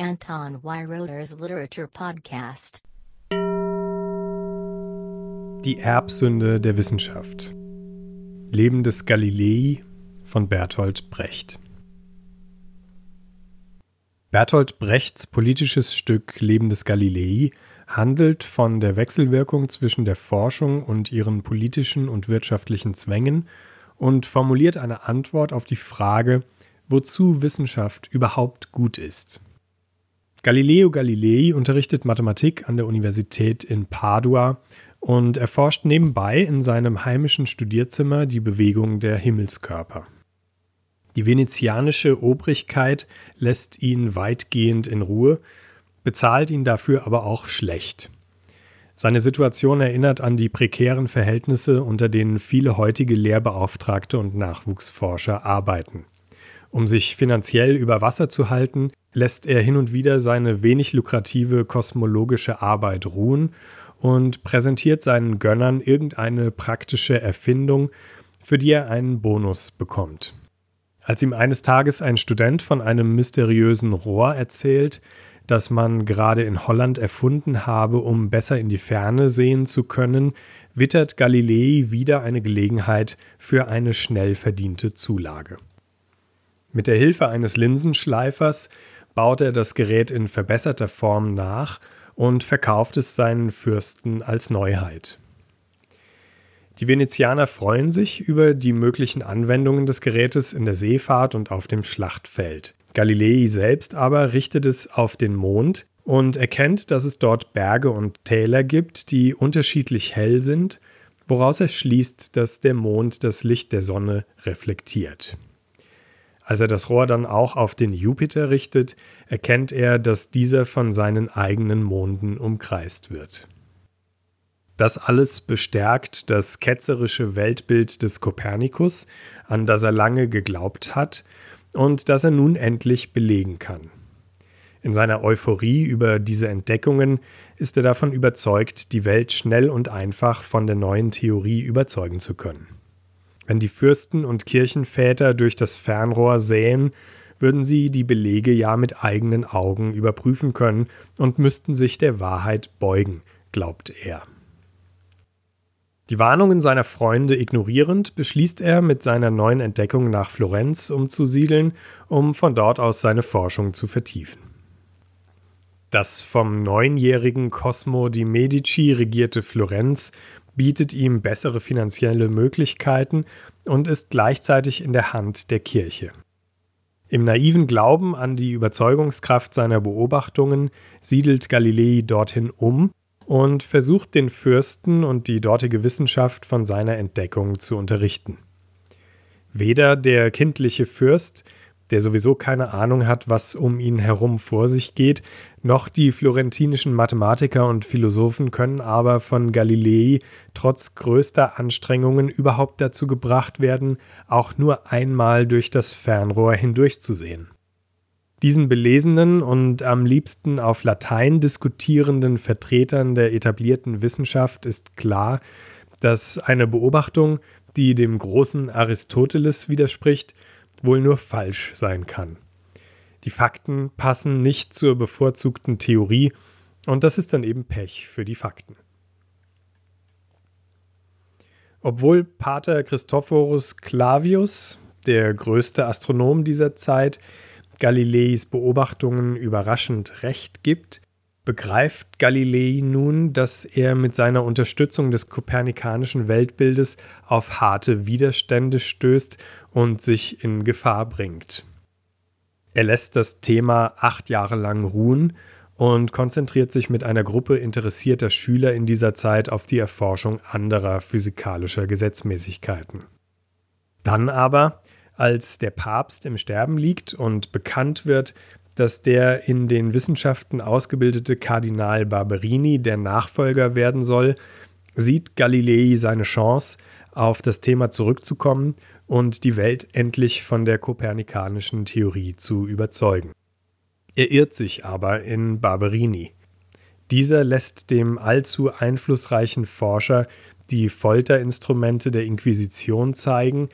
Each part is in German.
Anton Weiroder's Literature Podcast. Die Erbsünde der Wissenschaft. Leben des Galilei von Bertolt Brecht. Bertolt Brechts politisches Stück Leben des Galilei handelt von der Wechselwirkung zwischen der Forschung und ihren politischen und wirtschaftlichen Zwängen und formuliert eine Antwort auf die Frage, wozu Wissenschaft überhaupt gut ist. Galileo Galilei unterrichtet Mathematik an der Universität in Padua und erforscht nebenbei in seinem heimischen Studierzimmer die Bewegung der Himmelskörper. Die venezianische Obrigkeit lässt ihn weitgehend in Ruhe, bezahlt ihn dafür aber auch schlecht. Seine Situation erinnert an die prekären Verhältnisse, unter denen viele heutige Lehrbeauftragte und Nachwuchsforscher arbeiten. Um sich finanziell über Wasser zu halten, lässt er hin und wieder seine wenig lukrative kosmologische Arbeit ruhen und präsentiert seinen Gönnern irgendeine praktische Erfindung, für die er einen Bonus bekommt. Als ihm eines Tages ein Student von einem mysteriösen Rohr erzählt, das man gerade in Holland erfunden habe, um besser in die Ferne sehen zu können, wittert Galilei wieder eine Gelegenheit für eine schnell verdiente Zulage. Mit der Hilfe eines Linsenschleifers baut er das Gerät in verbesserter Form nach und verkauft es seinen Fürsten als Neuheit. Die Venezianer freuen sich über die möglichen Anwendungen des Gerätes in der Seefahrt und auf dem Schlachtfeld. Galilei selbst aber richtet es auf den Mond und erkennt, dass es dort Berge und Täler gibt, die unterschiedlich hell sind, woraus er schließt, dass der Mond das Licht der Sonne reflektiert. Als er das Rohr dann auch auf den Jupiter richtet, erkennt er, dass dieser von seinen eigenen Monden umkreist wird. Das alles bestärkt das ketzerische Weltbild des Kopernikus, an das er lange geglaubt hat und das er nun endlich belegen kann. In seiner Euphorie über diese Entdeckungen ist er davon überzeugt, die Welt schnell und einfach von der neuen Theorie überzeugen zu können. Wenn die Fürsten und Kirchenväter durch das Fernrohr sähen, würden sie die Belege ja mit eigenen Augen überprüfen können und müssten sich der Wahrheit beugen, glaubt er. Die Warnungen seiner Freunde ignorierend, beschließt er, mit seiner neuen Entdeckung nach Florenz umzusiedeln, um von dort aus seine Forschung zu vertiefen. Das vom neunjährigen Cosmo di Medici regierte Florenz bietet ihm bessere finanzielle Möglichkeiten und ist gleichzeitig in der Hand der Kirche. Im naiven Glauben an die Überzeugungskraft seiner Beobachtungen siedelt Galilei dorthin um und versucht den Fürsten und die dortige Wissenschaft von seiner Entdeckung zu unterrichten. Weder der kindliche Fürst der sowieso keine Ahnung hat, was um ihn herum vor sich geht, noch die florentinischen Mathematiker und Philosophen können aber von Galilei trotz größter Anstrengungen überhaupt dazu gebracht werden, auch nur einmal durch das Fernrohr hindurchzusehen. Diesen belesenen und am liebsten auf Latein diskutierenden Vertretern der etablierten Wissenschaft ist klar, dass eine Beobachtung, die dem großen Aristoteles widerspricht, wohl nur falsch sein kann. Die Fakten passen nicht zur bevorzugten Theorie und das ist dann eben Pech für die Fakten. Obwohl Pater Christophorus Clavius, der größte Astronom dieser Zeit, Galileis Beobachtungen überraschend recht gibt, begreift Galilei nun, dass er mit seiner Unterstützung des kopernikanischen Weltbildes auf harte Widerstände stößt und sich in Gefahr bringt. Er lässt das Thema acht Jahre lang ruhen und konzentriert sich mit einer Gruppe interessierter Schüler in dieser Zeit auf die Erforschung anderer physikalischer Gesetzmäßigkeiten. Dann aber, als der Papst im Sterben liegt und bekannt wird, dass der in den Wissenschaften ausgebildete Kardinal Barberini der Nachfolger werden soll, sieht Galilei seine Chance, auf das Thema zurückzukommen und die Welt endlich von der kopernikanischen Theorie zu überzeugen. Er irrt sich aber in Barberini. Dieser lässt dem allzu einflussreichen Forscher die Folterinstrumente der Inquisition zeigen,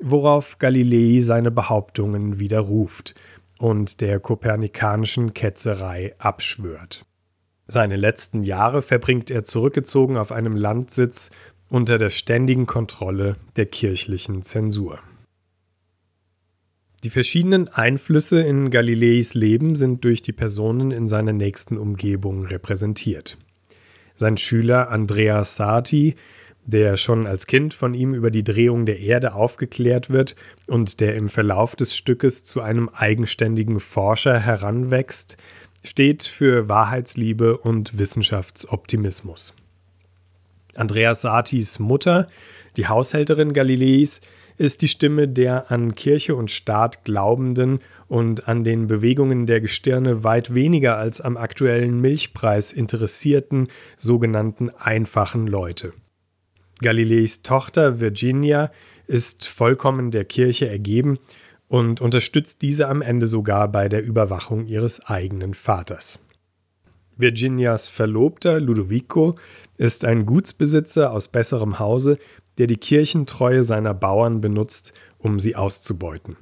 worauf Galilei seine Behauptungen widerruft und der kopernikanischen Ketzerei abschwört. Seine letzten Jahre verbringt er zurückgezogen auf einem Landsitz unter der ständigen Kontrolle der kirchlichen Zensur. Die verschiedenen Einflüsse in Galileis Leben sind durch die Personen in seiner nächsten Umgebung repräsentiert. Sein Schüler Andrea Sati, der schon als Kind von ihm über die Drehung der Erde aufgeklärt wird und der im Verlauf des Stückes zu einem eigenständigen Forscher heranwächst, steht für Wahrheitsliebe und Wissenschaftsoptimismus. Andreas Satis Mutter, die Haushälterin Galileis, ist die Stimme der an Kirche und Staat glaubenden und an den Bewegungen der Gestirne weit weniger als am aktuellen Milchpreis interessierten sogenannten einfachen Leute. Galileis Tochter Virginia ist vollkommen der Kirche ergeben und unterstützt diese am Ende sogar bei der Überwachung ihres eigenen Vaters. Virginias Verlobter Ludovico ist ein Gutsbesitzer aus besserem Hause, der die Kirchentreue seiner Bauern benutzt, um sie auszubeuten.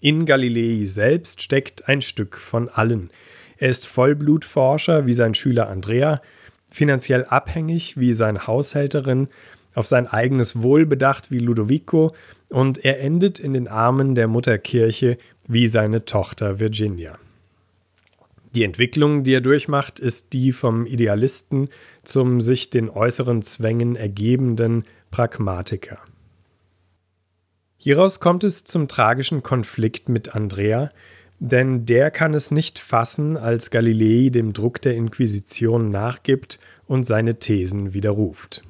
In Galilei selbst steckt ein Stück von allen. Er ist Vollblutforscher wie sein Schüler Andrea, finanziell abhängig wie seine Haushälterin, auf sein eigenes Wohl bedacht wie Ludovico und er endet in den Armen der Mutterkirche wie seine Tochter Virginia. Die Entwicklung, die er durchmacht, ist die vom Idealisten zum sich den äußeren Zwängen ergebenden Pragmatiker. Hieraus kommt es zum tragischen Konflikt mit Andrea, denn der kann es nicht fassen, als Galilei dem Druck der Inquisition nachgibt und seine Thesen widerruft.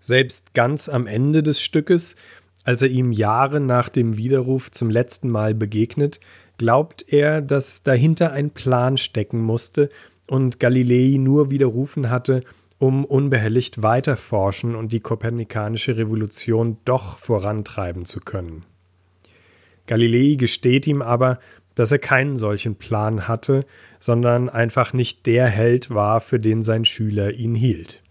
Selbst ganz am Ende des Stückes, als er ihm Jahre nach dem Widerruf zum letzten Mal begegnet, glaubt er, dass dahinter ein Plan stecken musste und Galilei nur widerrufen hatte, um unbehelligt weiterforschen und die kopernikanische Revolution doch vorantreiben zu können. Galilei gesteht ihm aber, dass er keinen solchen Plan hatte, sondern einfach nicht der Held war, für den sein Schüler ihn hielt.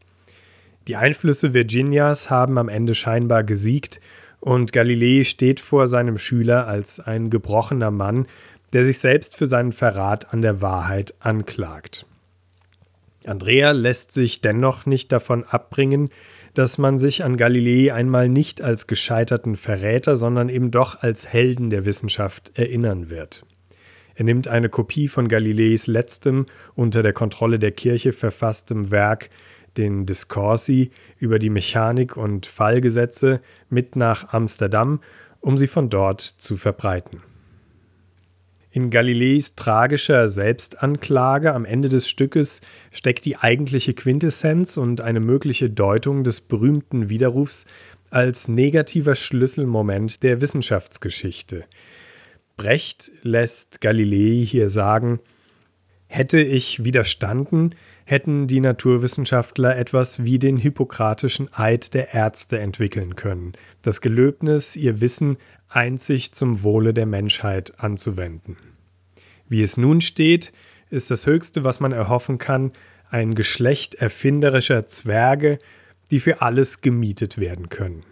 Die Einflüsse Virginias haben am Ende scheinbar gesiegt und Galilei steht vor seinem Schüler als ein gebrochener Mann, der sich selbst für seinen Verrat an der Wahrheit anklagt. Andrea lässt sich dennoch nicht davon abbringen, dass man sich an Galilei einmal nicht als gescheiterten Verräter, sondern eben doch als Helden der Wissenschaft erinnern wird. Er nimmt eine Kopie von Galileis letztem unter der Kontrolle der Kirche verfasstem Werk, den Discorsi über die Mechanik und Fallgesetze, mit nach Amsterdam, um sie von dort zu verbreiten. In Galileis tragischer Selbstanklage am Ende des Stückes steckt die eigentliche Quintessenz und eine mögliche Deutung des berühmten Widerrufs als negativer Schlüsselmoment der Wissenschaftsgeschichte. Brecht lässt Galilei hier sagen, hätte ich widerstanden, hätten die Naturwissenschaftler etwas wie den hippokratischen Eid der Ärzte entwickeln können, das Gelöbnis, ihr Wissen einzig zum Wohle der Menschheit anzuwenden. Wie es nun steht, ist das Höchste, was man erhoffen kann, ein Geschlecht erfinderischer Zwerge, die für alles gemietet werden können.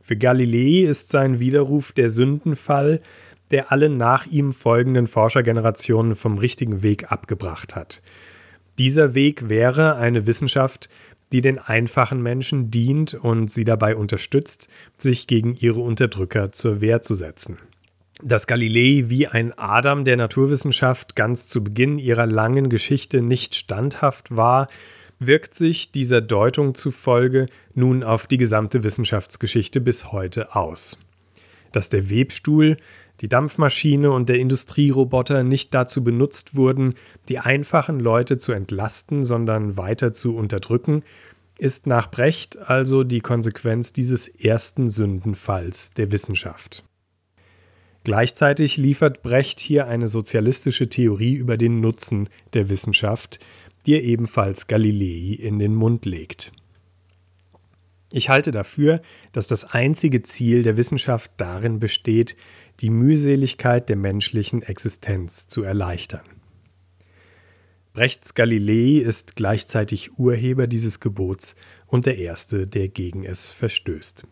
Für Galilei ist sein Widerruf der Sündenfall, der alle nach ihm folgenden Forschergenerationen vom richtigen Weg abgebracht hat. Dieser Weg wäre eine Wissenschaft, die den einfachen Menschen dient und sie dabei unterstützt, sich gegen ihre Unterdrücker zur Wehr zu setzen. Dass Galilei wie ein Adam der Naturwissenschaft ganz zu Beginn ihrer langen Geschichte nicht standhaft war, wirkt sich dieser Deutung zufolge nun auf die gesamte Wissenschaftsgeschichte bis heute aus. Dass der Webstuhl, die Dampfmaschine und der Industrieroboter nicht dazu benutzt wurden, die einfachen Leute zu entlasten, sondern weiter zu unterdrücken, ist nach Brecht also die Konsequenz dieses ersten Sündenfalls der Wissenschaft. Gleichzeitig liefert Brecht hier eine sozialistische Theorie über den Nutzen der Wissenschaft, die er ebenfalls Galilei in den Mund legt. Ich halte dafür, dass das einzige Ziel der Wissenschaft darin besteht, die Mühseligkeit der menschlichen Existenz zu erleichtern. Brechts Galilei ist gleichzeitig Urheber dieses Gebots und der Erste, der gegen es verstößt.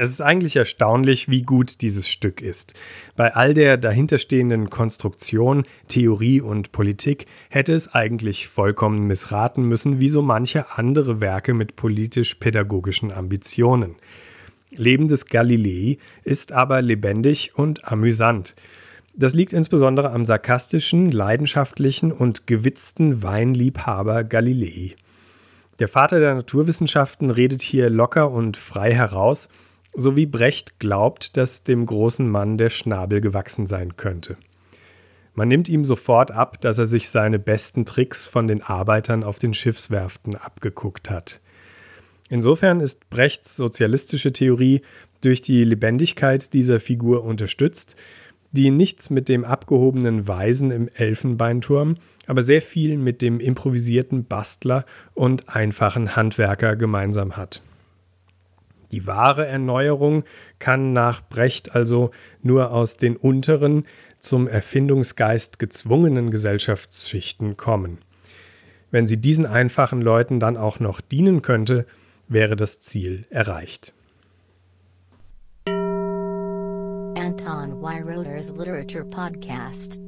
Es ist eigentlich erstaunlich, wie gut dieses Stück ist. Bei all der dahinterstehenden Konstruktion, Theorie und Politik hätte es eigentlich vollkommen missraten müssen, wie so manche andere Werke mit politisch-pädagogischen Ambitionen. Leben des Galilei ist aber lebendig und amüsant. Das liegt insbesondere am sarkastischen, leidenschaftlichen und gewitzten Weinliebhaber Galilei. Der Vater der Naturwissenschaften redet hier locker und frei heraus, so wie Brecht glaubt, dass dem großen Mann der Schnabel gewachsen sein könnte. Man nimmt ihm sofort ab, dass er sich seine besten Tricks von den Arbeitern auf den Schiffswerften abgeguckt hat. Insofern ist Brechts sozialistische Theorie durch die Lebendigkeit dieser Figur unterstützt, die nichts mit dem abgehobenen Weisen im Elfenbeinturm, aber sehr viel mit dem improvisierten Bastler und einfachen Handwerker gemeinsam hat. Die wahre Erneuerung kann nach Brecht also nur aus den unteren, zum Erfindungsgeist gezwungenen Gesellschaftsschichten kommen. Wenn sie diesen einfachen Leuten dann auch noch dienen könnte, wäre das Ziel erreicht. Anton Weiroder's Literature Podcast